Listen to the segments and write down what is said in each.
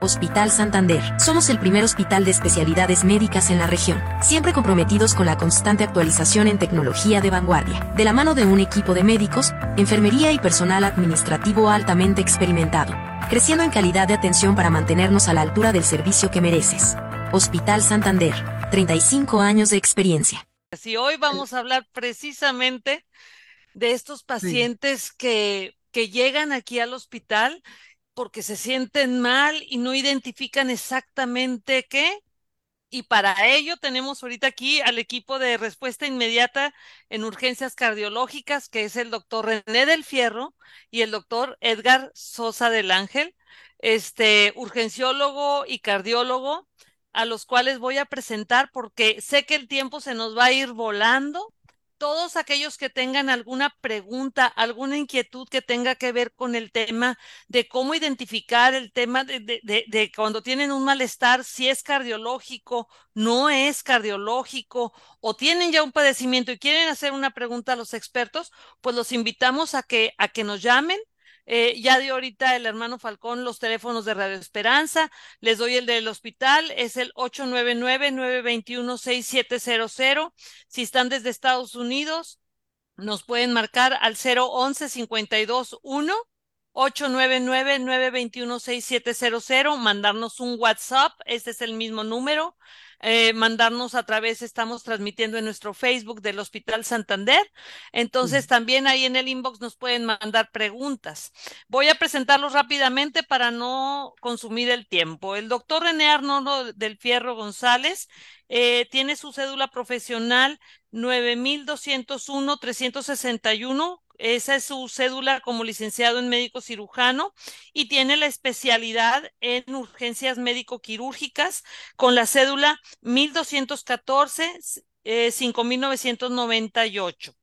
Hospital Santander. Somos el primer hospital de especialidades médicas en la región, siempre comprometidos con la constante actualización en tecnología de vanguardia, de la mano de un equipo de médicos, enfermería y personal administrativo altamente experimentado, creciendo en calidad de atención para mantenernos a la altura del servicio que mereces. Hospital Santander, 35 años de experiencia. Así hoy vamos a hablar precisamente de estos pacientes que, que llegan aquí al hospital porque se sienten mal y no identifican exactamente qué. Y para ello tenemos ahorita aquí al equipo de respuesta inmediata en urgencias cardiológicas, que es el doctor René del Fierro y el doctor Edgar Sosa del Ángel, este urgenciólogo y cardiólogo, a los cuales voy a presentar porque sé que el tiempo se nos va a ir volando todos aquellos que tengan alguna pregunta, alguna inquietud que tenga que ver con el tema de cómo identificar el tema de, cuando tienen un malestar, si es cardiológico, no es cardiológico, o tienen ya un padecimiento y quieren hacer una pregunta a los expertos, pues los invitamos a que, a que nos llamen eh, ya dio ahorita el hermano Falcón los teléfonos de Radio Esperanza. Les doy el del hospital, es el 899-921-6700. Si están desde Estados Unidos, nos pueden marcar al 011-521. 899-921-6700, mandarnos un WhatsApp, este es el mismo número, eh, mandarnos a través, estamos transmitiendo en nuestro Facebook del Hospital Santander. Entonces también ahí en el inbox nos pueden mandar preguntas. Voy a presentarlos rápidamente para no consumir el tiempo. El doctor René Arnoldo del Fierro González eh, tiene su cédula profesional 9201-361 esa es su cédula como licenciado en médico cirujano y tiene la especialidad en urgencias médico-quirúrgicas con la cédula 1214 5998. Eh,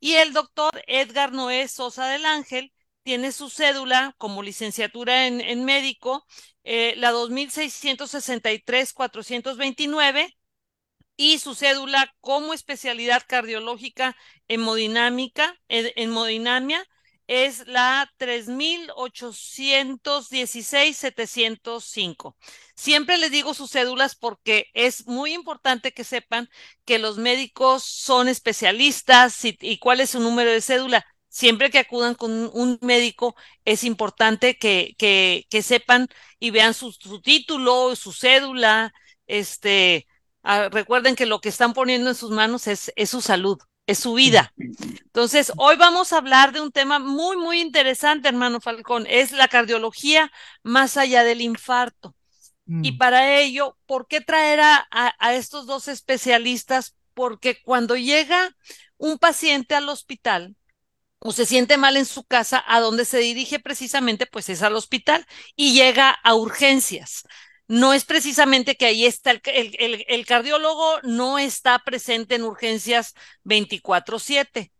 y el doctor Edgar Noé Sosa del Ángel tiene su cédula como licenciatura en, médico, eh, la 2663-429 y su cédula como especialidad cardiológica hemodinámica, hemodinamia, es la 3816-705. Siempre les digo sus cédulas porque es muy importante que sepan que los médicos son especialistas y, cuál es su número de cédula. Siempre que acudan con un médico es importante que, que, que sepan y vean su, su título, su cédula, este, Ah, recuerden que lo que están poniendo en sus manos es, es su salud, es su vida. Entonces, hoy vamos a hablar de un tema muy, muy interesante, hermano Falcón, es la cardiología más allá del infarto. Y mm. para ello, ¿por qué traer a, a, estos dos especialistas? Porque cuando llega un paciente al hospital, o se siente mal en su casa, a donde se dirige precisamente, pues es al hospital y llega a urgencias no es precisamente que ahí está el, el, cardiólogo, no está presente en urgencias 24/7.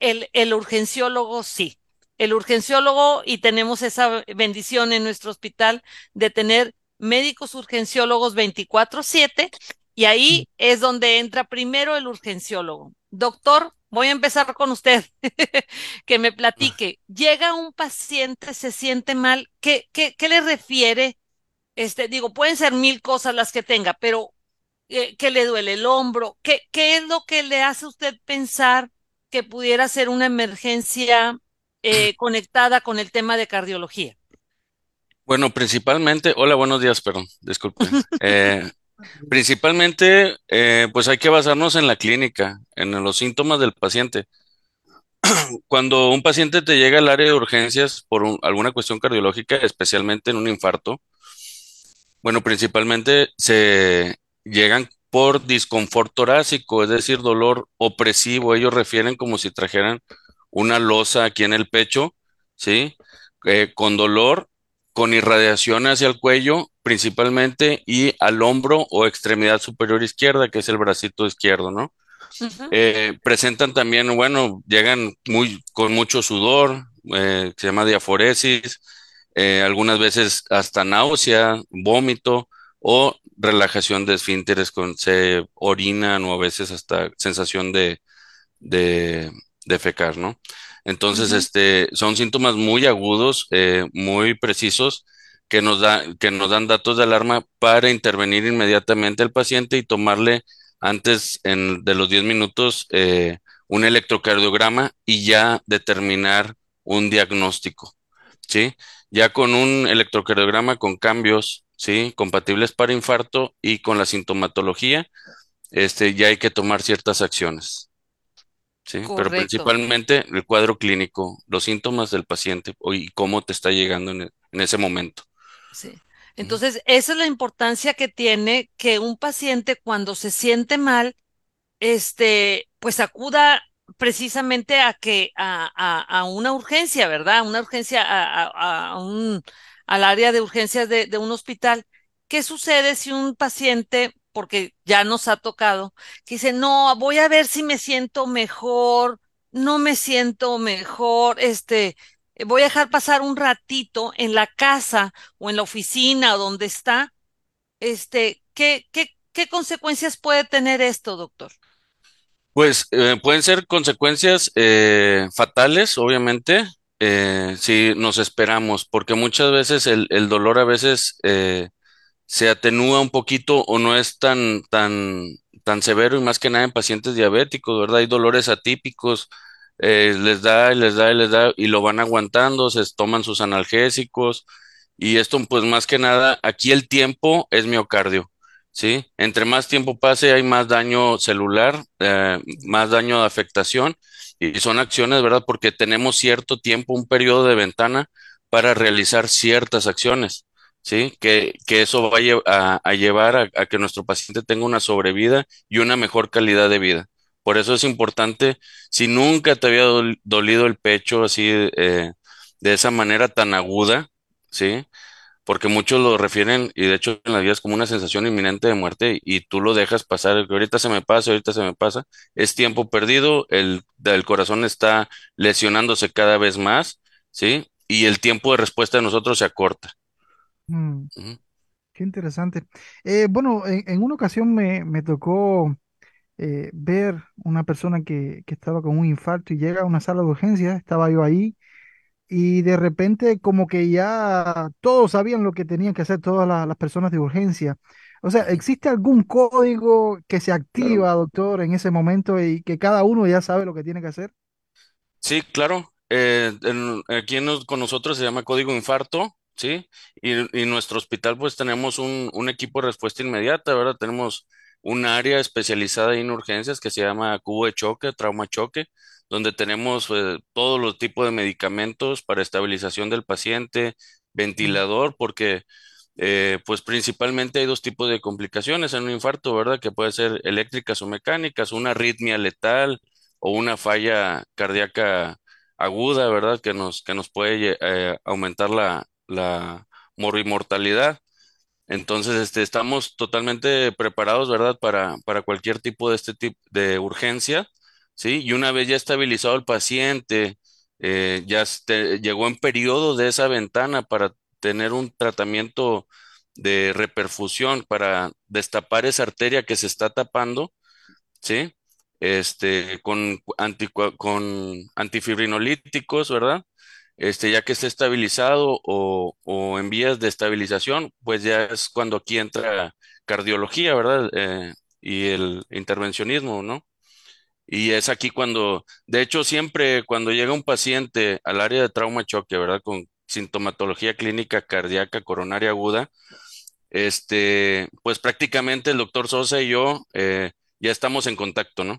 El, el urgenciólogo sí. El urgenciólogo, y tenemos esa bendición en nuestro hospital de tener médicos urgenciólogos 24/7, y ahí es donde entra primero el urgenciólogo. Doctor, voy a empezar con usted, que me platique. Llega un paciente, se siente mal, ¿qué, qué, qué le refiere este, digo, pueden ser mil cosas las que tenga, pero eh, ¿qué le duele el hombro? ¿Qué, ¿Qué es lo que le hace a usted pensar que pudiera ser una emergencia eh, conectada con el tema de cardiología? Bueno, principalmente, hola, buenos días, perdón, disculpe. Eh, principalmente, pues hay que basarnos en la clínica, en los síntomas del paciente. Cuando un paciente te llega al área de urgencias por alguna cuestión cardiológica, especialmente en un infarto, bueno, principalmente se llegan por disconfort torácico, es decir, dolor opresivo. Ellos refieren como si trajeran una losa aquí en el pecho, ¿sí? Eh, con dolor, con irradiación hacia el cuello principalmente y al hombro o extremidad superior izquierda, que es el bracito izquierdo, ¿no? Eh, presentan también, bueno, llegan muy, con mucho sudor, eh, se llama diaforesis, eh, algunas veces hasta náusea, vómito o relajación de esfínteres con se orinan o a veces hasta sensación de, de, fecar, ¿no? Entonces, este, son síntomas muy agudos, eh, muy precisos, que nos da, que nos dan datos de alarma para intervenir inmediatamente al paciente y tomarle antes en, de los 10 minutos eh, un electrocardiograma y ya determinar un diagnóstico, ¿sí? Ya con un electrocardiograma con cambios, ¿sí? Compatibles para infarto y con la sintomatología, este, ya hay que tomar ciertas acciones. Sí, pero principalmente el cuadro clínico, los síntomas del paciente y cómo te está llegando en, en ese momento. Sí. Entonces, esa es la importancia que tiene que un paciente cuando se siente mal, este, pues acuda precisamente a que a, una urgencia, ¿verdad? Una urgencia a, un al área de urgencias de, de un hospital. ¿Qué sucede si un paciente, porque ya nos ha tocado, que dice, no, voy a ver si me siento mejor, no me siento mejor, este, voy a dejar pasar un ratito en la casa o en la oficina o donde está, este, ¿qué, qué, qué consecuencias puede tener esto, doctor? Pues eh, pueden ser consecuencias eh, fatales, obviamente, si nos esperamos, porque muchas veces el, el dolor a veces se atenúa un poquito o no es tan, tan, tan severo y más que nada en pacientes diabéticos, ¿verdad? Hay dolores atípicos eh, les da les da y les da y lo van aguantando, se toman sus analgésicos y esto pues más que nada, aquí el tiempo es miocardio, ¿sí? Entre más tiempo pase hay más daño celular, eh, más daño de afectación y son acciones, ¿verdad? Porque tenemos cierto tiempo, un periodo de ventana para realizar ciertas acciones. ¿sí? Que, que eso vaya a, llevar a, a, que nuestro paciente tenga una sobrevida y una mejor calidad de vida. Por eso es importante, si nunca te había dolido el pecho así eh, de esa manera tan aguda, ¿sí? Porque muchos lo refieren, y de hecho en la vida es como una sensación inminente de muerte, y tú lo dejas pasar, que ahorita se me pasa, ahorita se me pasa, es tiempo perdido, el, el corazón está lesionándose cada vez más, ¿sí? Y el tiempo de respuesta de nosotros se acorta. Mm, qué interesante. Eh, bueno, en, en una ocasión me, me tocó eh, ver una persona que, que estaba con un infarto y llega a una sala de urgencias, estaba yo ahí, y de repente como que ya todos sabían lo que tenían que hacer todas las personas de urgencia. O sea, ¿existe algún código que se activa, doctor, en ese momento y que cada uno ya sabe lo que tiene que hacer? Sí, claro. Eh, aquí con nosotros se llama código infarto, ¿sí? Y, en nuestro hospital pues tenemos un, un equipo de respuesta inmediata, ¿verdad? Tenemos un área especializada en urgencias que se llama cubo de choque, trauma choque, donde tenemos eh, todos los tipos de medicamentos para estabilización del paciente, ventilador, porque eh, pues principalmente hay dos tipos de complicaciones en un infarto, ¿verdad? Que puede ser eléctricas o mecánicas, una arritmia letal o una falla cardíaca aguda, ¿verdad? Que nos, que nos puede eh, aumentar la, la mortalidad. Entonces, este, estamos totalmente preparados, ¿verdad? Para, para cualquier tipo de este tipo de urgencia, ¿sí? Y una vez ya estabilizado el paciente, eh, ya llegó en periodo de esa ventana para tener un tratamiento de reperfusión para destapar esa arteria que se está tapando, ¿sí? Este, con, con antifibrinolíticos, ¿verdad? este, ya que esté estabilizado o, o, en vías de estabilización, pues ya es cuando aquí entra cardiología, ¿verdad? Eh, y el intervencionismo, ¿no? Y es aquí cuando, de hecho, siempre cuando llega un paciente al área de trauma choque, ¿verdad? Con sintomatología clínica cardíaca coronaria aguda, este, pues prácticamente el doctor Sosa y yo eh, ya estamos en contacto, ¿no?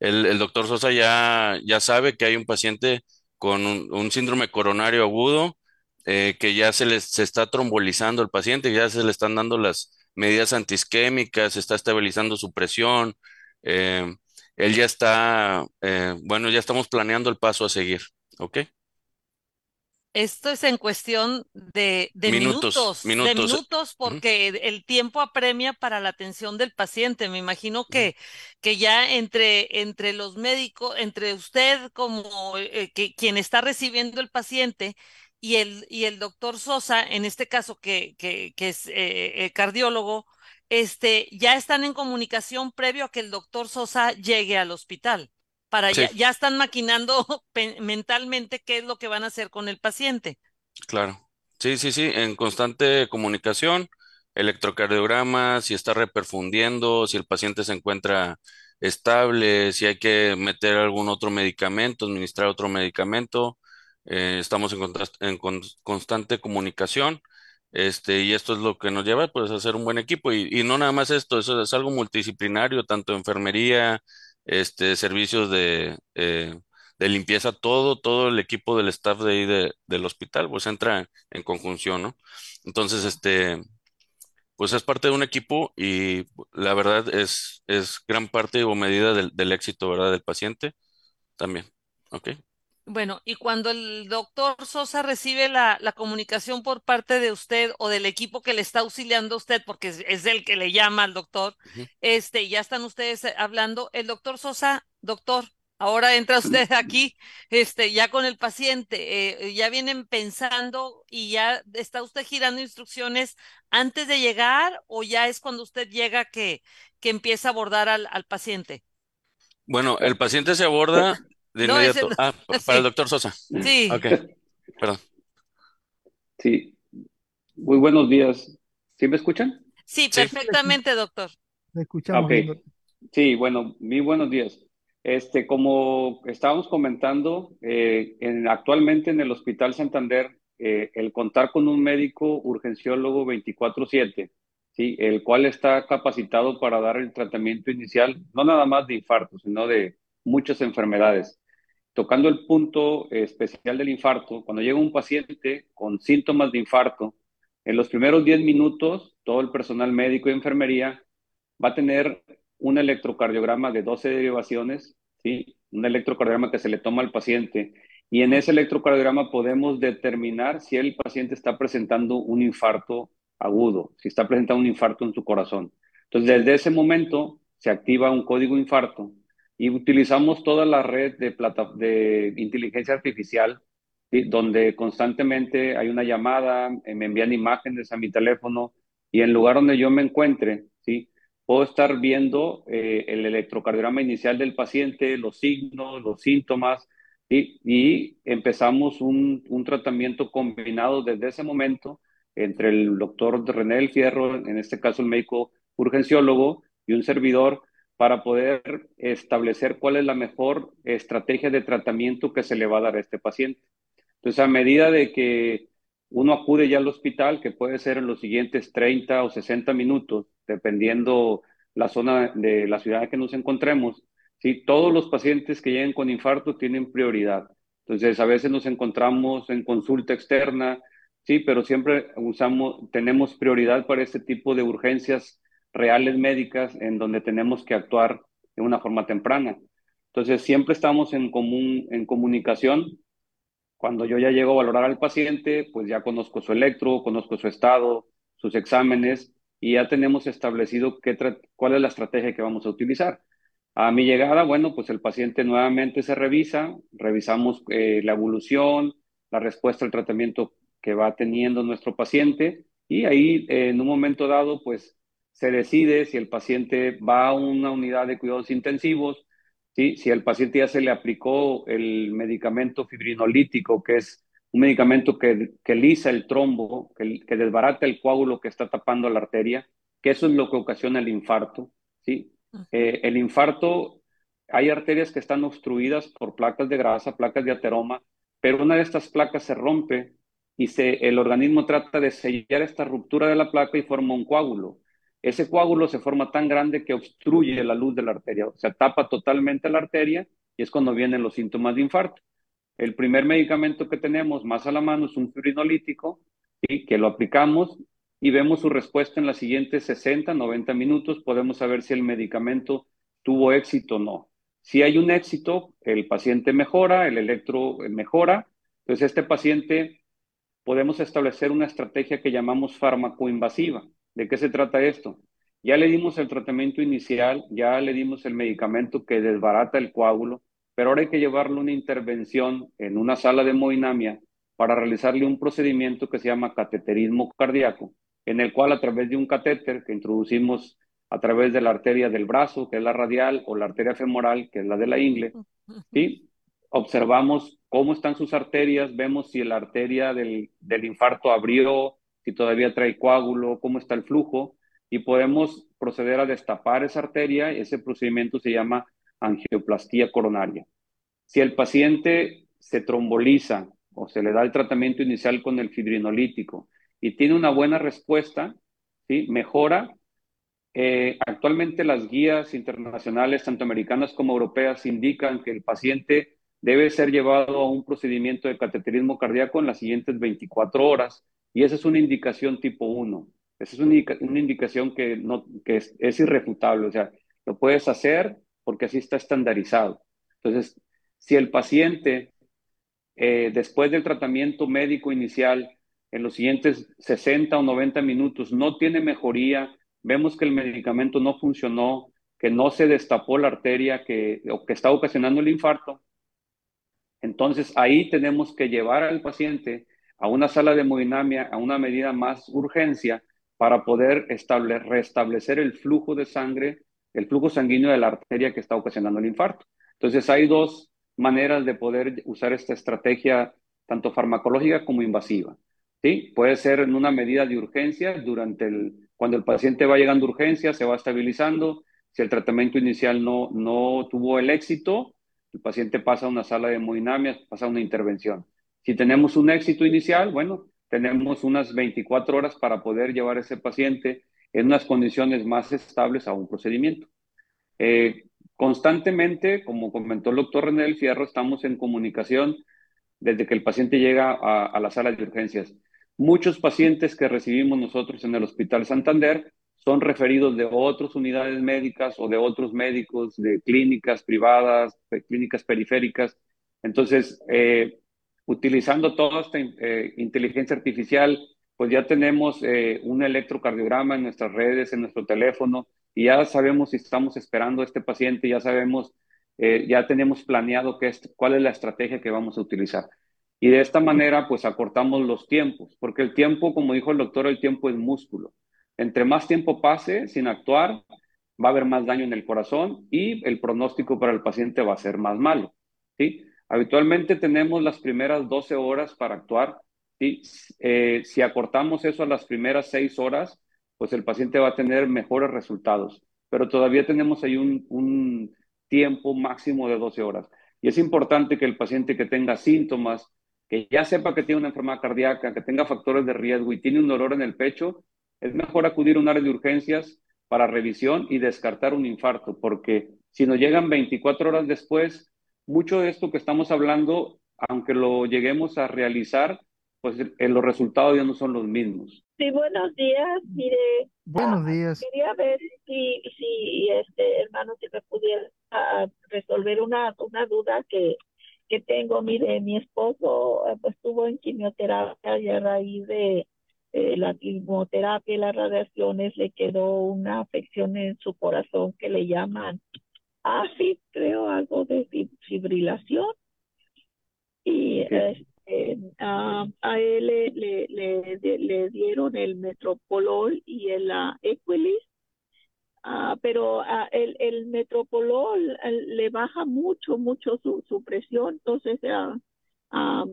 El, el doctor Sosa ya, ya sabe que hay un paciente con un, síndrome coronario agudo, eh, que ya se le se está trombolizando el paciente, ya se le están dando las medidas antisquémicas, se está estabilizando su presión. Eh, él ya está, eh, bueno, ya estamos planeando el paso a seguir, ¿ok? Esto es en cuestión de, minutos, de minutos, porque el tiempo apremia para la atención del paciente. Me imagino que, que ya entre, entre los médicos, entre usted como eh, que, quien está recibiendo el paciente y el, y el doctor Sosa, en este caso que, que, que es eh, cardiólogo, este, ya están en comunicación previo a que el doctor Sosa llegue al hospital para ya, están maquinando mentalmente qué es lo que van a hacer con el paciente. Claro, Sí, sí, sí, en constante comunicación, electrocardiograma, si está reperfundiendo, si el paciente se encuentra estable, si hay que meter algún otro medicamento, administrar otro medicamento. eh, estamos en, contras- en con- constante comunicación. Este, y esto es lo que nos lleva pues a ser un buen equipo. Y, y no nada más esto, eso es algo multidisciplinario, tanto enfermería, este, servicios de, eh, de limpieza, todo, todo el equipo del staff de ahí de- del hospital, pues entra en conjunción, ¿no? Entonces, este, pues es parte de un equipo y la verdad es, es gran parte o medida del, del éxito, ¿verdad? Del paciente también, ¿ok? Bueno, y cuando el doctor Sosa recibe la, la comunicación por parte de usted o del equipo que le está auxiliando a usted, porque es, es el que le llama al doctor, Ujú. este, y ya están ustedes eh, hablando, el doctor Sosa, doctor, ahora entra usted aquí, este, ya con el paciente, eh, ya vienen pensando y ya está usted girando instrucciones antes de llegar o ya es cuando usted llega que, que empieza a abordar al, al paciente. Bueno, el paciente se aborda de No, ese inmediato. Ah, pa- para el doctor Sosa. Sí, Ok, perdón. Sí, muy buenos días. ¿Sí me escuchan? sí, Sí. perfectamente, doctor. Le escuchamos Ok. bien, doctor. Sí, bueno, muy buenos días. Este, como estábamos comentando, eh, en- actualmente en el Hospital Santander, eh, el contar con un médico urgenciólogo 24/7, ¿sí? El cual está capacitado para dar el tratamiento inicial, no nada más de infarto, sino de muchas enfermedades. Tocando el punto especial del infarto, cuando llega un paciente con síntomas de infarto, en los primeros 10 minutos, todo el personal médico y enfermería va a tener un electrocardiograma de 12 derivaciones, ¿sí? Un electrocardiograma que se le toma al paciente. Y en ese electrocardiograma podemos determinar si el paciente está presentando un infarto agudo, si está presentando un infarto en su corazón. Entonces, desde ese momento se activa un código infarto y utilizamos toda la red de, plata, de inteligencia artificial, donde constantemente hay una llamada, eh, me envían imágenes a mi teléfono y en lugar donde yo me encuentre, ¿sí? puedo estar viendo eh, el electrocardiograma inicial del paciente, los signos, los síntomas, ¿sí? y empezamos un, un, tratamiento combinado desde ese momento entre el doctor René del Fierro, en este caso el médico urgenciólogo, y un servidor para poder establecer cuál es la mejor estrategia de tratamiento que se le va a dar a este paciente. Entonces, a medida de que uno acude ya al hospital, que puede ser en los siguientes 30 o 60 minutos, dependiendo la zona de la ciudad en que nos encontremos, ¿sí? todos los pacientes que lleguen con infarto tienen prioridad. Entonces, a veces nos encontramos en consulta externa, sí, pero siempre usamos, tenemos prioridad para este tipo de urgencias reales médicas en donde tenemos que actuar de una forma temprana. Entonces, siempre estamos en, común, en comunicación. Cuando yo ya llego a valorar al paciente, pues ya conozco su electro, conozco su estado, sus exámenes y ya tenemos establecido qué cuál es la estrategia que vamos a utilizar. A mi llegada, bueno, pues el paciente nuevamente se revisa, revisamos eh, la evolución, la respuesta al tratamiento que va teniendo nuestro paciente y ahí eh, en un momento dado, pues se decide si el paciente va a una unidad de cuidados intensivos, ¿sí? si el paciente ya se le aplicó el medicamento fibrinolítico, que es un medicamento que, que lisa el trombo, que, que, desbarata el coágulo que está tapando la arteria, que eso es lo que ocasiona el infarto. ¿sí? Eh, el infarto, hay arterias que están obstruidas por placas de grasa, placas de ateroma, pero una de estas placas se rompe y se, el organismo trata de sellar esta ruptura de la placa y forma un coágulo ese coágulo se forma tan grande que obstruye la luz de la arteria, o sea, tapa totalmente la arteria y es cuando vienen los síntomas de infarto. El primer medicamento que tenemos más a la mano es un fibrinolítico, ¿sí? que lo aplicamos y vemos su respuesta en las siguientes 60, 90 minutos, podemos saber si el medicamento tuvo éxito o no. Si hay un éxito, el paciente mejora, el electro mejora, entonces este paciente podemos establecer una estrategia que llamamos farmacoinvasiva. ¿De qué se trata esto? Ya le dimos el tratamiento inicial, ya le dimos el medicamento que desbarata el coágulo, pero ahora hay que llevarle una intervención en una sala de hemodinamia para realizarle un procedimiento que se llama cateterismo cardíaco, en el cual a través de un catéter que introducimos a través de la arteria del brazo, que es la radial, o la arteria femoral, que es la de la ingle, ¿sí? observamos cómo están sus arterias, vemos si la arteria del, del infarto abrió, si todavía trae coágulo, cómo está el flujo, y podemos proceder a destapar esa arteria. Ese procedimiento se llama angioplastía coronaria. Si el paciente se tromboliza o se le da el tratamiento inicial con el fibrinolítico y tiene una buena respuesta, ¿sí? mejora. Eh, actualmente las guías internacionales, tanto americanas como europeas, indican que el paciente debe ser llevado a un procedimiento de cateterismo cardíaco en las siguientes 24 horas y esa es una indicación tipo 1. Esa es una, indicación que, no, que es, irrefutable, o sea, lo puedes hacer porque así está estandarizado. Entonces, si el paciente, eh, después del tratamiento médico inicial, en los siguientes 60 o 90 minutos no tiene mejoría, vemos que el medicamento no funcionó, que no se destapó la arteria que, o que está ocasionando el infarto, entonces ahí tenemos que llevar al paciente a una sala de hemodinamia, a una medida más urgencia, para poder restablecer el flujo de sangre, el flujo sanguíneo de la arteria que está ocasionando el infarto. Entonces hay dos maneras de poder usar esta estrategia, tanto farmacológica como invasiva. ¿sí? Puede ser en una medida de urgencia, durante el, cuando el paciente va llegando a urgencia, se va estabilizando. Si el tratamiento inicial no, no tuvo el éxito, el paciente pasa a una sala de hemodinamia, pasa a una intervención. Si tenemos un éxito inicial, bueno, tenemos unas 24 horas para poder llevar a ese paciente en unas condiciones más estables a un procedimiento. Eh, constantemente, como comentó el doctor René del Fierro, estamos en comunicación desde que el paciente llega a, a la sala de urgencias. Muchos pacientes que recibimos nosotros en el Hospital Santander son referidos de otras unidades médicas o de otros médicos, de clínicas privadas, de clínicas periféricas. Entonces, eh, utilizando toda esta eh, inteligencia artificial, pues ya tenemos eh, un electrocardiograma en nuestras redes, en nuestro teléfono, y ya sabemos si estamos esperando a este paciente, ya sabemos, eh, ya tenemos planeado qué es, cuál es la estrategia que vamos a utilizar. Y de esta manera, pues acortamos los tiempos, porque el tiempo, como dijo el doctor, el tiempo es músculo. Entre más tiempo pase sin actuar, va a haber más daño en el corazón y el pronóstico para el paciente va a ser más malo. ¿sí? Habitualmente tenemos las primeras 12 horas para actuar. y eh, si acortamos eso a las primeras 6 horas, pues el paciente va a tener mejores resultados. Pero todavía tenemos ahí un, un tiempo máximo de 12 horas. Y es importante que el paciente que tenga síntomas, que ya sepa que tiene una enfermedad cardíaca, que tenga factores de riesgo y tiene un dolor en el pecho, es mejor acudir a un área de urgencias para revisión y descartar un infarto, porque si nos llegan 24 horas después, mucho de esto que estamos hablando, aunque lo lleguemos a realizar, pues eh, los resultados ya no son los mismos. Sí, buenos días. Mire, buenos ah, días. quería ver si, si este hermano, si me pudiera ah, resolver una, una duda que, que tengo. Mire, mi esposo eh, pues, estuvo en quimioterapia y a raíz de la quimioterapia y las radiaciones le quedó una afección en su corazón que le llaman Ah, sí, creo algo de fibrilación. Y este, a él le, le, le, dieron el metropolol y el uh, Equilis, ah, pero uh, el, el metropolol le baja mucho, mucho su, su presión. Entonces, a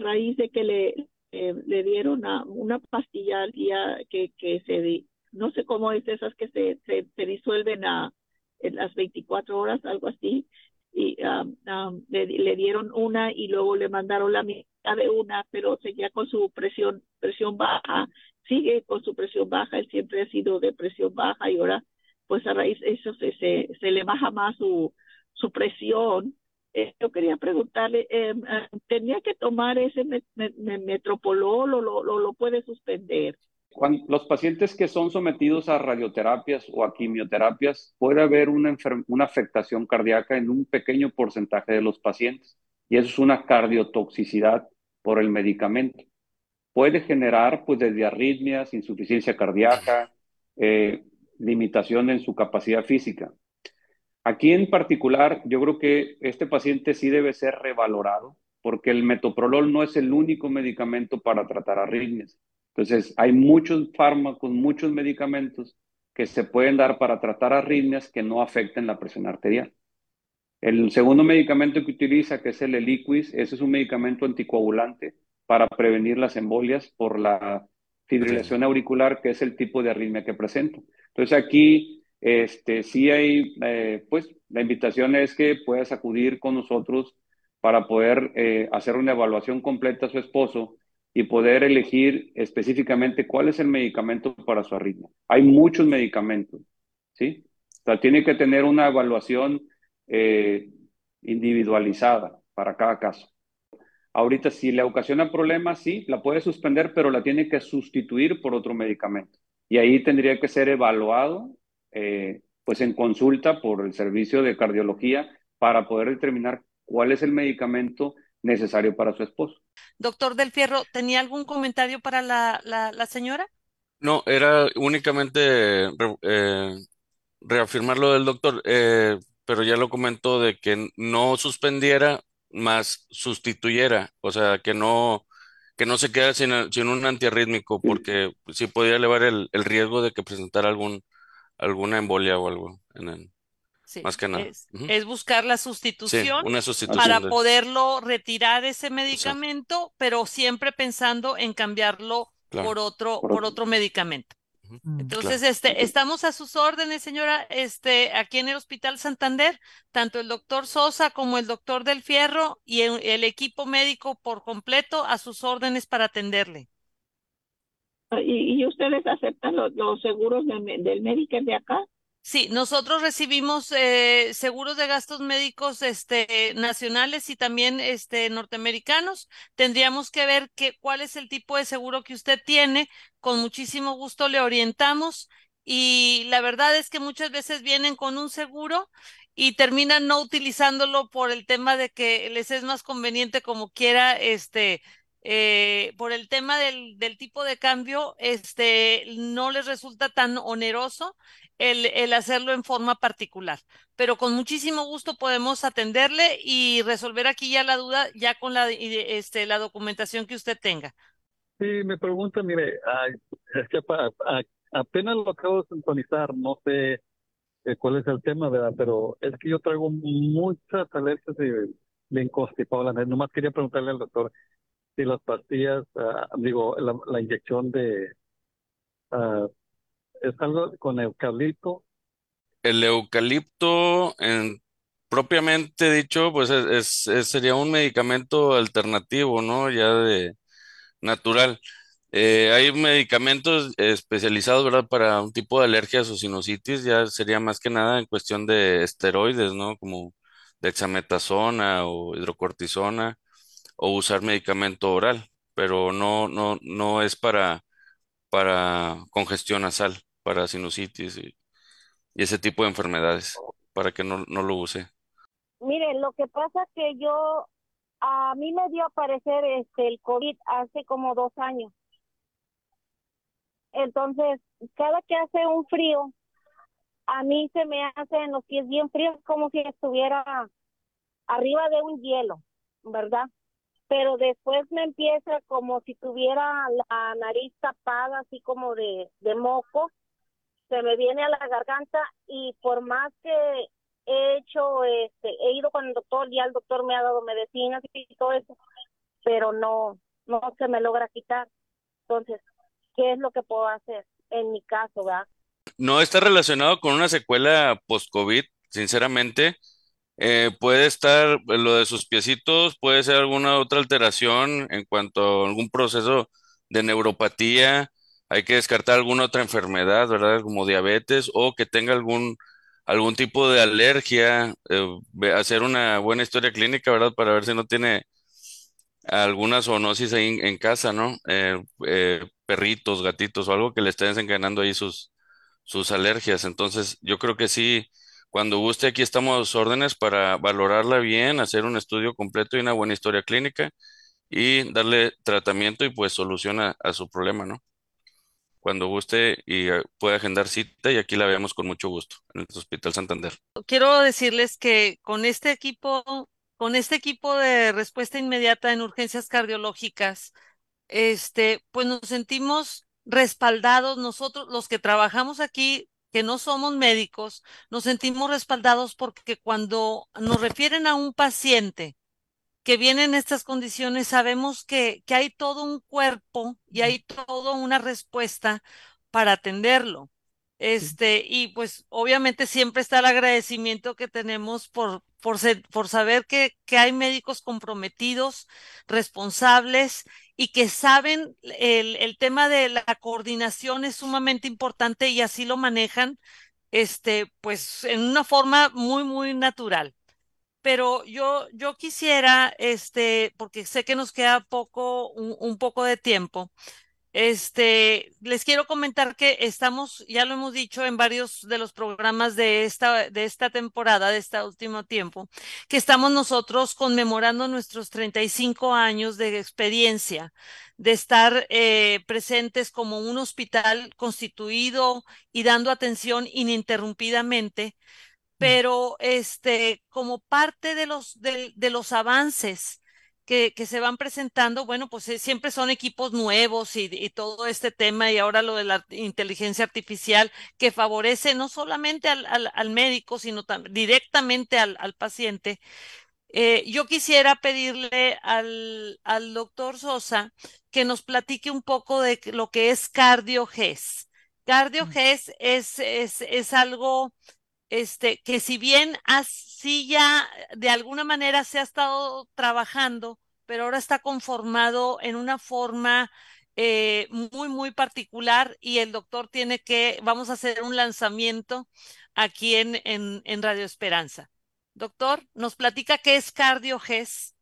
raíz de que le, le dieron una pastilla al día que, que se, no sé cómo es esas que se, se, se disuelven a en las 24 horas, algo así, y um, um, le, dieron una y luego le mandaron la mitad de una, pero seguía con su presión, presión baja, sigue con su presión baja, él siempre ha sido de presión baja y ahora pues a raíz de eso se, se, se le baja más su, su presión. Eh, yo quería preguntarle, eh, ¿tenía que tomar ese metropolol o lo, lo puede suspender? Los pacientes que son sometidos a radioterapias o a quimioterapias, puede haber una, una afectación cardíaca en un pequeño porcentaje de los pacientes y eso es una cardiotoxicidad por el medicamento. Puede generar pues desde arritmias, insuficiencia cardíaca, eh, limitación en su capacidad física. Aquí en particular, yo creo que este paciente sí debe ser revalorado porque el metoprolol no es el único medicamento para tratar arritmias. Entonces, hay muchos fármacos, muchos medicamentos que se pueden dar para tratar arritmias que no afecten la presión arterial. El segundo medicamento que utiliza, que es el Eliquis, ese es un medicamento anticoagulante para prevenir las embolias por la fibrilación auricular, que es el tipo de arritmia que presenta. Entonces aquí, este, sí hay, eh, pues la invitación es que puedas acudir con nosotros para poder eh, hacer una evaluación completa a su esposo y poder elegir específicamente cuál es el medicamento para su arritmia. Hay muchos medicamentos, ¿sí? O sea, tiene que tener una evaluación eh, individualizada para cada caso. Ahorita, si le ocasiona problemas, sí, la puede suspender, pero la tiene que sustituir por otro medicamento. Y ahí tendría que ser evaluado, eh, pues en consulta por el servicio de cardiología para poder determinar cuál es el medicamento necesario para su esposo. Doctor Del Fierro, ¿tenía algún comentario para la, la, señora? No, era únicamente eh, reafirmar lo del doctor. Eh, pero ya lo comentó de que no suspendiera, más sustituyera, o sea, que no, que no se quede sin, un antiarrítmico, porque sí podía elevar el, riesgo de que presentara algún, alguna embolia o algo en más que nada. Es, buscar la sustitución, para poderlo retirar ese medicamento, pero siempre pensando en cambiarlo por otro, por otro medicamento. Mm, Entonces, este, estamos a sus órdenes, señora, este, aquí en el Hospital Santander, tanto el doctor Sosa como el doctor Del Fierro y el, equipo médico por completo a sus órdenes para atenderle. Ah, ¿Y, ustedes aceptan los, seguros del médico de acá? Sí, nosotros recibimos eh, seguros de gastos médicos este, nacionales y también este, norteamericanos. Tendríamos que ver qué, cuál es el tipo de seguro que usted tiene. Con muchísimo gusto le orientamos. Y la verdad es que muchas veces vienen con un seguro y terminan no utilizándolo por el tema de que les es más conveniente como quiera este eh, por el tema del, del, tipo de cambio, este, no les resulta tan oneroso el, hacerlo en forma particular. Pero con muchísimo gusto podemos atenderle y resolver aquí ya la duda, ya con la, este, documentación que usted tenga. Sí, me pregunta, mire, es que apenas lo acabo de sintonizar, no sé eh, cuál es el tema, ¿verdad? Pero es que yo traigo muchas alergias de, de inconstipado. Nomás quería preguntarle al doctor, y las pastillas, ah, digo, la, inyección de, uh, ¿es algo con eucalipto? El eucalipto, en, propiamente dicho, pues es, es, sería un medicamento alternativo, ¿no? Ya de natural. Eh, hay medicamentos especializados, ¿verdad? Para un tipo de alergias o sinusitis, ya sería más que nada en cuestión de esteroides, ¿no? Como dexametasona o hidrocortisona o usar medicamento oral, pero no, no, no es para, para congestión nasal, para sinusitis y, ese tipo de enfermedades, para que no, no lo use. Mire, lo que pasa que yo, a mí me dio a aparecer este, el COVID hace como dos años. Entonces, cada que hace un frío, a mí se me hace en los pies bien fríos, como si estuviera arriba de un hielo, ¿verdad? Pero después me empieza como si tuviera la nariz tapada, así como de, de moco, se me viene a la garganta y por más que he hecho, este, he ido con el doctor, ya el doctor me ha dado medicinas y todo eso, pero no, no se me logra quitar. Entonces, ¿qué es lo que puedo hacer en mi caso, verdad? No está relacionado con una secuela post-COVID, sinceramente eh, puede estar lo de sus piecitos, puede ser alguna otra alteración en cuanto a algún proceso de neuropatía. Hay que descartar alguna otra enfermedad, ¿verdad? Como diabetes o que tenga algún, algún tipo de alergia. Eh, hacer una buena historia clínica, ¿verdad? Para ver si no tiene alguna zoonosis ahí en, casa, ¿no? Eh, perritos, gatitos o algo que le esté desencadenando ahí sus, sus alergias. Entonces, yo creo que sí cuando guste, aquí estamos órdenes para valorarla bien, hacer un estudio completo y una buena historia clínica y darle tratamiento y pues solución a, su problema, ¿no? Cuando guste y eh, puede agendar cita y aquí la veamos con mucho gusto en el Hospital Santander. Quiero decirles que con este equipo, con este equipo de respuesta inmediata en urgencias cardiológicas, este, pues nos sentimos respaldados nosotros, los que trabajamos aquí que no somos médicos, nos sentimos respaldados porque cuando nos refieren a un paciente que viene en estas condiciones, sabemos que, que hay todo un cuerpo y hay toda una respuesta para atenderlo. Este, y pues obviamente siempre está el agradecimiento que tenemos por, por, por saber que, que, hay médicos comprometidos, responsables y que saben el, el, tema de la coordinación es sumamente importante y así lo manejan, este, pues en una forma muy, muy natural. Pero yo, yo quisiera, este, porque sé que nos queda poco, un, un poco de tiempo, este, les quiero comentar que estamos, ya lo hemos dicho en varios de los programas de esta, de esta temporada, de este último tiempo, que estamos nosotros conmemorando nuestros 35 años de experiencia, de estar eh, presentes como un hospital constituido y dando atención ininterrumpidamente, pero este, como parte de los, de, de los avances que, que, se van presentando, bueno, pues eh, siempre son equipos nuevos y, y, todo este tema y ahora lo de la inteligencia artificial que favorece no solamente al, al, al médico, sino directamente al, al paciente. Eh, yo quisiera pedirle al, al doctor Sosa que nos platique un poco de lo que es CardioGES. CardioGES es, es, es algo este, que si bien así ya de alguna manera se ha estado trabajando, pero ahora está conformado en una forma eh, muy, muy particular y el doctor tiene que, vamos a hacer un lanzamiento aquí en, en, en Radio Esperanza. Doctor, ¿nos platica qué es CardioGES?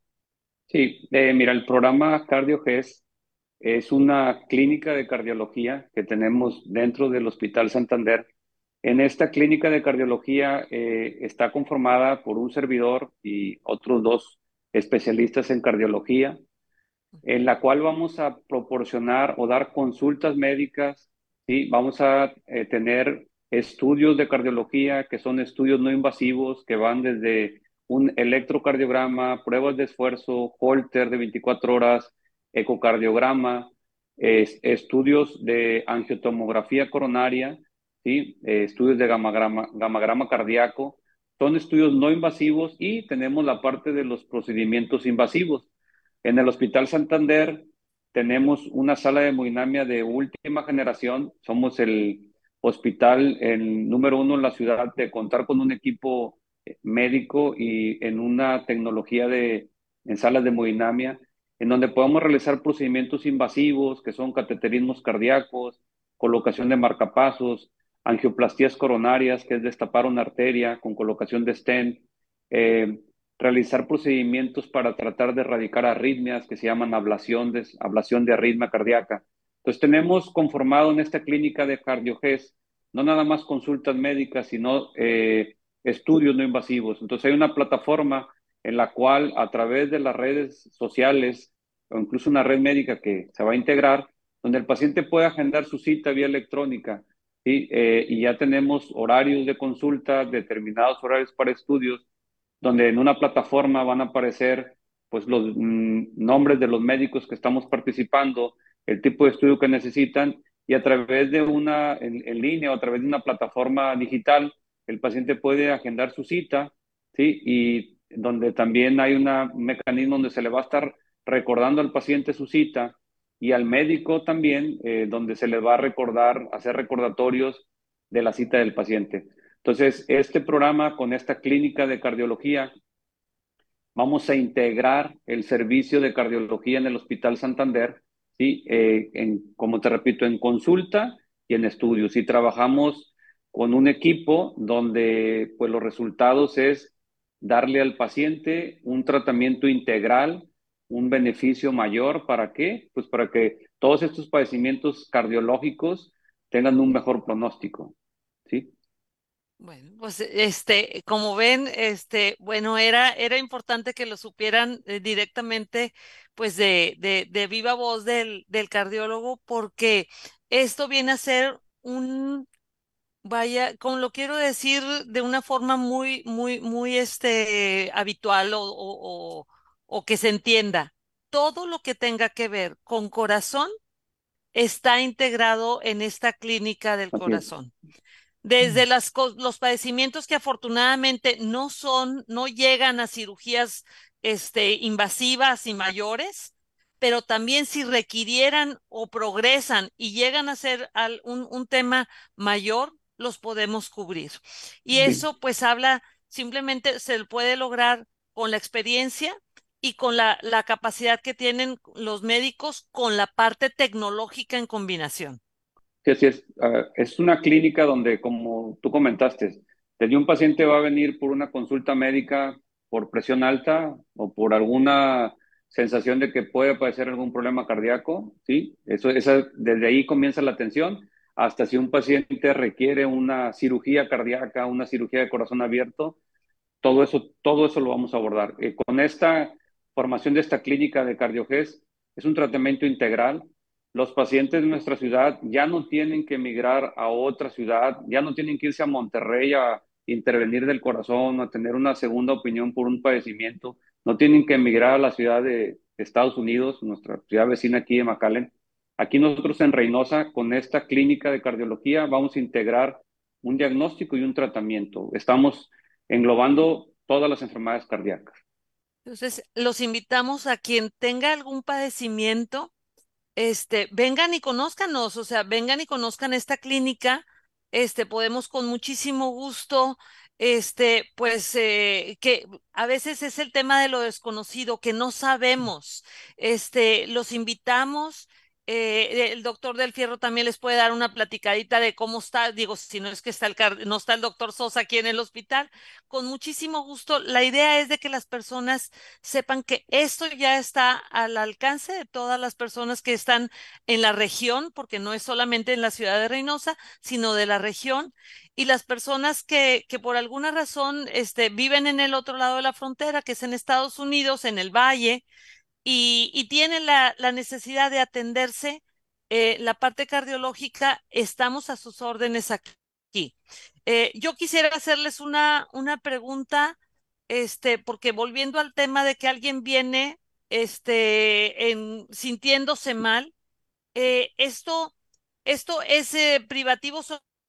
Sí, eh, mira, el programa CardioGES es una clínica de cardiología que tenemos dentro del Hospital Santander en esta clínica de cardiología eh, está conformada por un servidor y otros dos especialistas en cardiología, en la cual vamos a proporcionar o dar consultas médicas, ¿sí? vamos a eh, tener estudios de cardiología que son estudios no invasivos que van desde un electrocardiograma, pruebas de esfuerzo, holter de 24 horas, ecocardiograma, estudios de angiotomografía coronaria, Eh, estudios de gamagrama, gamagrama cardíaco, son estudios no invasivos y tenemos la parte de los procedimientos invasivos. En el Hospital Santander tenemos una sala de hemodinamia de última generación, somos el hospital el número uno en la ciudad de contar con un equipo eh, médico y en una tecnología de en salas de hemodinamia en donde podemos realizar procedimientos invasivos que son cateterismos cardíacos, colocación de marcapasos, angioplastías coronarias, que es destapar una arteria con colocación de stent, eh, realizar procedimientos para tratar de erradicar arritmias que se llaman ablación de, ablación de arritmia cardíaca. Entonces tenemos conformado en esta clínica de CardioGES no nada más consultas médicas, sino eh, estudios no invasivos. Entonces hay una plataforma en la cual a través de las redes sociales o incluso una red médica que se va a integrar, donde el paciente puede agendar su cita vía electrónica Eh, y ya tenemos horarios de consulta, determinados horarios para estudios, donde en una plataforma van a aparecer pues los mm, nombres de los médicos que estamos participando, el tipo de estudio que necesitan y a través de una en, en línea o a través de una plataforma digital el paciente puede agendar su cita, ¿sí? Y donde también hay un mecanismo donde se le va a estar recordando al paciente su cita y al médico también, eh, donde se le va a recordar, hacer recordatorios de la cita del paciente. Entonces, este programa con esta clínica de cardiología, vamos a integrar el servicio de cardiología en el Hospital Santander, ¿sí? Eh, en, como te repito, en consulta y en estudios. Y trabajamos con un equipo donde pues, los resultados es darle al paciente un tratamiento integral un beneficio mayor. ¿Para qué? Pues para que todos estos padecimientos cardiológicos tengan un mejor pronóstico. ¿Sí? Bueno, pues este, como ven, este, bueno, era, era importante que lo supieran eh, directamente, pues de, de, de viva voz del, del cardiólogo, porque esto viene a ser un, vaya, como lo quiero decir de una forma muy, muy, muy, este, habitual o, que se entienda, todo lo que tenga que ver con corazón está integrado en esta clínica del corazón. desde las, los padecimientos que afortunadamente no son, no llegan a cirugías este, invasivas y mayores, pero también si requirieran o progresan y llegan a ser un, un tema mayor, los podemos cubrir. Y eso pues habla, simplemente se puede lograr con la experiencia y con la, la capacidad que tienen los médicos con la parte tecnológica en combinación. Sí, así es. Ah, es una clínica donde, como tú comentaste, desde un paciente va a venir por una consulta médica por presión alta o por alguna sensación de que puede padecer algún problema cardíaco, ¿sí? Eso, esa, desde ahí comienza la atención hasta si un paciente requiere una cirugía cardíaca, una cirugía de corazón abierto, todo eso, todo eso lo vamos a abordar. Eh, con esta formación de esta clínica de CardioGES, es un tratamiento integral. Los pacientes de nuestra ciudad ya no tienen que emigrar a otra ciudad, ya no tienen que irse a Monterrey a intervenir del corazón, a tener una segunda opinión por un padecimiento, no tienen que emigrar a la ciudad de Estados Unidos, nuestra ciudad vecina aquí de McAllen. Aquí nosotros en Reynosa, con esta clínica de cardiología, vamos a integrar un diagnóstico y un tratamiento. Estamos englobando todas las enfermedades cardíacas. Entonces, los invitamos a quien tenga algún padecimiento, este, vengan y conózcanos, o sea, vengan y conozcan esta clínica. Este, podemos con muchísimo gusto este, pues eh, que a veces es el tema de lo desconocido, que no sabemos. Este, los invitamos eh, el doctor del Fierro también les puede dar una platicadita de cómo está, digo, si no es que está el, no está el doctor Sosa aquí en el hospital, con muchísimo gusto. La idea es de que las personas sepan que esto ya está al alcance de todas las personas que están en la región, porque no es solamente en la ciudad de Reynosa, sino de la región, y las personas que, que por alguna razón este, viven en el otro lado de la frontera, que es en Estados Unidos, en el Valle, y, y la, la, necesidad de atenderse, eh, la parte cardiológica, estamos a sus órdenes aquí. Eh, yo quisiera hacerles una, una pregunta, este, porque volviendo al tema de que alguien viene este, en, sintiéndose mal, eh, esto, esto es privativo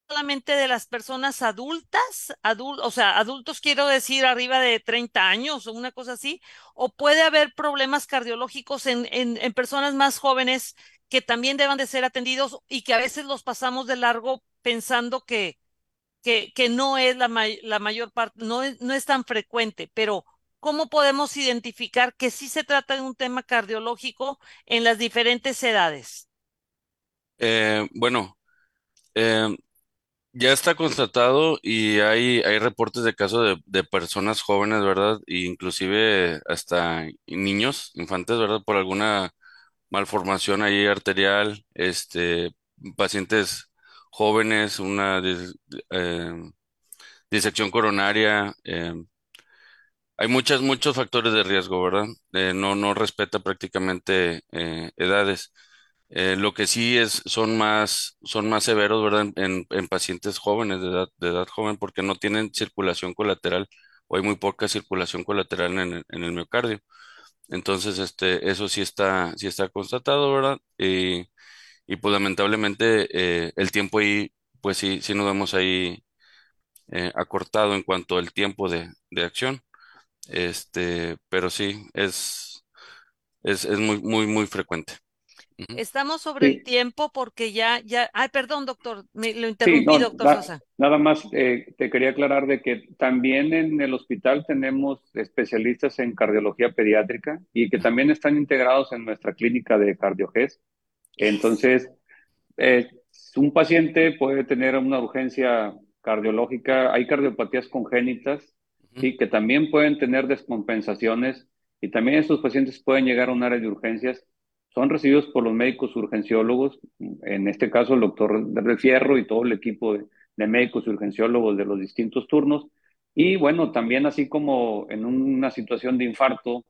solamente de las personas adultas, adul o sea, adultos quiero decir arriba de 30 años o una cosa así, o puede haber problemas cardiológicos en, en, personas más jóvenes que también deban de ser atendidos y que a veces los pasamos de largo pensando que, que, que no es la, may la mayor parte, no es, no es tan frecuente, pero ¿cómo podemos identificar que sí se trata de un tema cardiológico en las diferentes edades? Eh, bueno, eh, ya está constatado y hay, hay reportes de casos de, de personas jóvenes, ¿verdad? E inclusive hasta niños, infantes, ¿verdad? Por alguna malformación ahí arterial, este, pacientes jóvenes, una eh, disección coronaria. Eh, hay muchas, muchos factores de riesgo, ¿verdad? Eh, no, no respeta prácticamente edades. Eh, lo que sí es, son más, son más severos, ¿verdad? En, en pacientes jóvenes, de edad, de edad joven, porque no tienen circulación colateral o hay muy poca circulación colateral en en el miocardio. Entonces, este, eso sí está, sí está constatado, ¿verdad? Y, y pues lamentablemente eh, el tiempo ahí, pues sí, sí nos vemos ahí eh, acortado en cuanto al tiempo de, de acción. Este, pero sí, es, es, es muy, muy, muy frecuente. Estamos sobre el tiempo porque ya, ya, ay, perdón, doctor, me lo interrumpí, doctor Sosa. Nada más eh, te quería aclarar de que también en el hospital tenemos especialistas en cardiología pediátrica y que también están integrados en nuestra clínica de CardioGES. Entonces, eh, un paciente puede tener una urgencia cardiológica, hay cardiopatías congénitas, y que también pueden tener descompensaciones y también estos pacientes pueden llegar a un área de urgencias son recibidos por los médicos urgenciólogos, en este caso el doctor de Fierro y todo el equipo de, médicos urgenciólogos de los distintos turnos. Y bueno, también así como en una situación de infarto,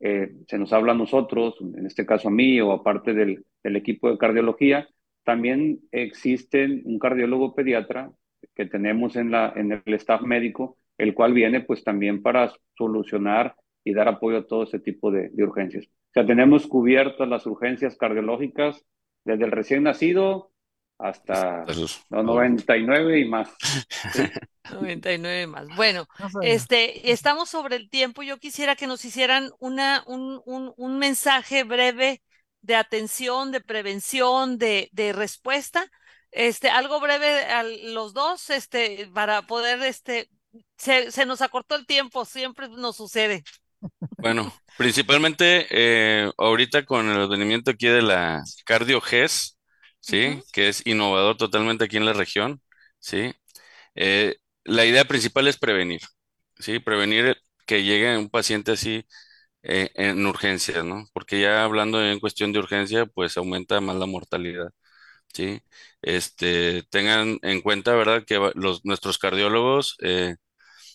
eh, se nos habla a nosotros, en este caso a mí o aparte del, equipo de cardiología, también existe un cardiólogo pediatra que tenemos en, la, en el staff médico, el cual viene pues también para solucionar y dar apoyo a todo ese tipo de urgencias. O sea, tenemos cubiertas las urgencias cardiológicas desde el recién nacido hasta los 99 y más. 99 más. Bueno, este, estamos sobre el tiempo. Yo quisiera que nos hicieran una, un, un, un mensaje breve de atención, de prevención, de, de respuesta. Este, algo breve a los dos, este, para poder, este, se, se nos acortó el tiempo, siempre nos sucede. Bueno, principalmente eh, ahorita con el advenimiento aquí de la Cardio GES, ¿sí? Que es innovador totalmente aquí en la región, ¿sí? Eh, la idea principal es prevenir, ¿sí? Prevenir que llegue un paciente así eh, en urgencias, ¿no? Porque ya hablando en cuestión de urgencia, pues aumenta más la mortalidad, ¿sí? Este, tengan en cuenta, ¿verdad? Que los, nuestros cardiólogos eh,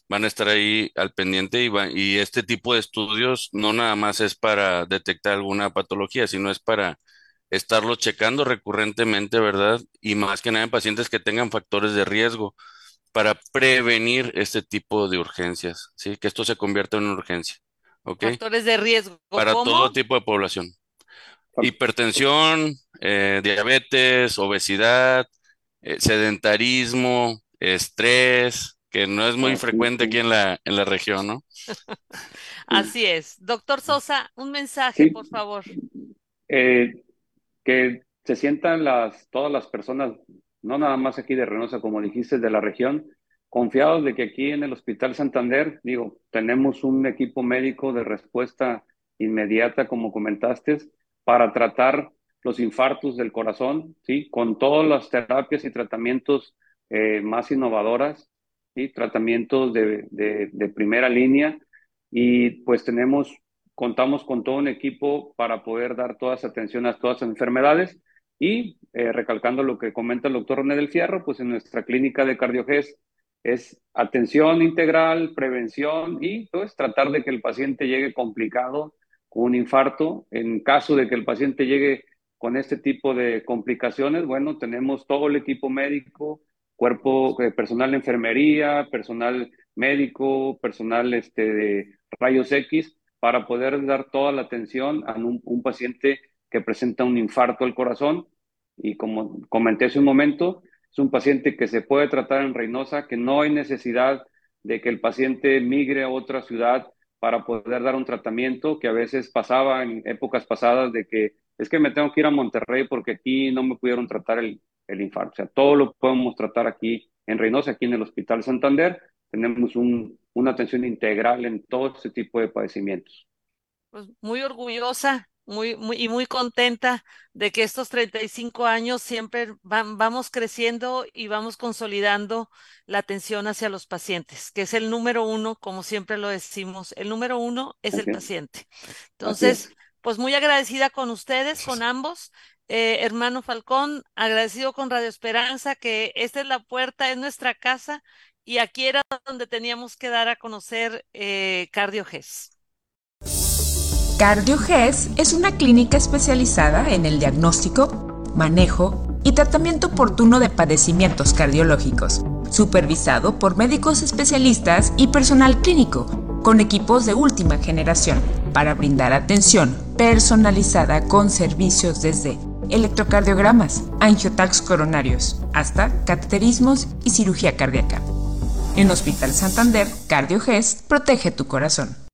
van a estar ahí al pendiente y, y este tipo de estudios no nada más es para detectar alguna patología, sino es para estarlo checando recurrentemente, ¿verdad? Y más que nada en pacientes que tengan factores de riesgo para prevenir este tipo de urgencias, ¿sí? Que esto se convierta en una urgencia, ¿ok? Factores de riesgo. Para todo tipo de población. Hipertensión, eh, diabetes, obesidad, eh, sedentarismo, estrés, que no es muy frecuente aquí en la, en la región, ¿no? Así es. Doctor Sosa, un mensaje, por favor. Eh, que se sientan las, todas las personas, no nada más aquí de Reynosa, como dijiste, de la región, confiados de que aquí en el Hospital Santander, digo, tenemos un equipo médico de respuesta inmediata, como comentaste, para tratar los infartos del corazón, ¿sí? Con todas las terapias y tratamientos eh, más innovadoras, ¿sí? Tratamientos de, de, de primera línea. Y pues tenemos contamos con todo un equipo para poder dar toda esa atención a todas las enfermedades y eh, recalcando lo que comenta el doctor René del Fierro, pues en nuestra clínica de CardioGES es atención integral, prevención y pues tratar de que el paciente llegue complicado con un infarto. En caso de que el paciente llegue con este tipo de complicaciones, bueno, tenemos todo el equipo médico, cuerpo, eh, personal de enfermería, personal médico, personal este, de rayos X, para poder dar toda la atención a un, paciente que presenta un infarto al corazón. Y como comenté hace un momento, es un paciente que se puede tratar en Reynosa, que no hay necesidad de que el paciente migre a otra ciudad para poder dar un tratamiento que a veces pasaba en épocas pasadas de que es que me tengo que ir a Monterrey porque aquí no me pudieron tratar el, el infarto. O sea, todo lo podemos tratar aquí en Reynosa, aquí en el Hospital Santander. Tenemos un, una atención integral en todo este tipo de padecimientos. Pues muy orgullosa muy, muy, y muy contenta de que estos 35 años siempre van, vamos creciendo y vamos consolidando la atención hacia los pacientes, que es el número uno, como siempre lo decimos, el número uno es el paciente. Entonces, pues muy agradecida con ustedes, con ambos. Eh, hermano Falcón, agradecido con Radio Esperanza, que esta es la puerta, es nuestra casa y aquí era donde teníamos que dar a conocer eh, CardioGES. CardioGES es una clínica especializada en el diagnóstico, manejo y tratamiento oportuno de padecimientos cardiológicos, supervisado por médicos especialistas y personal clínico, con equipos de última generación, para brindar atención personalizada con servicios desde electrocardiogramas, angiotax coronarios, hasta cateterismos y cirugía cardíaca. En Hospital Santander, CardioGest protege tu corazón.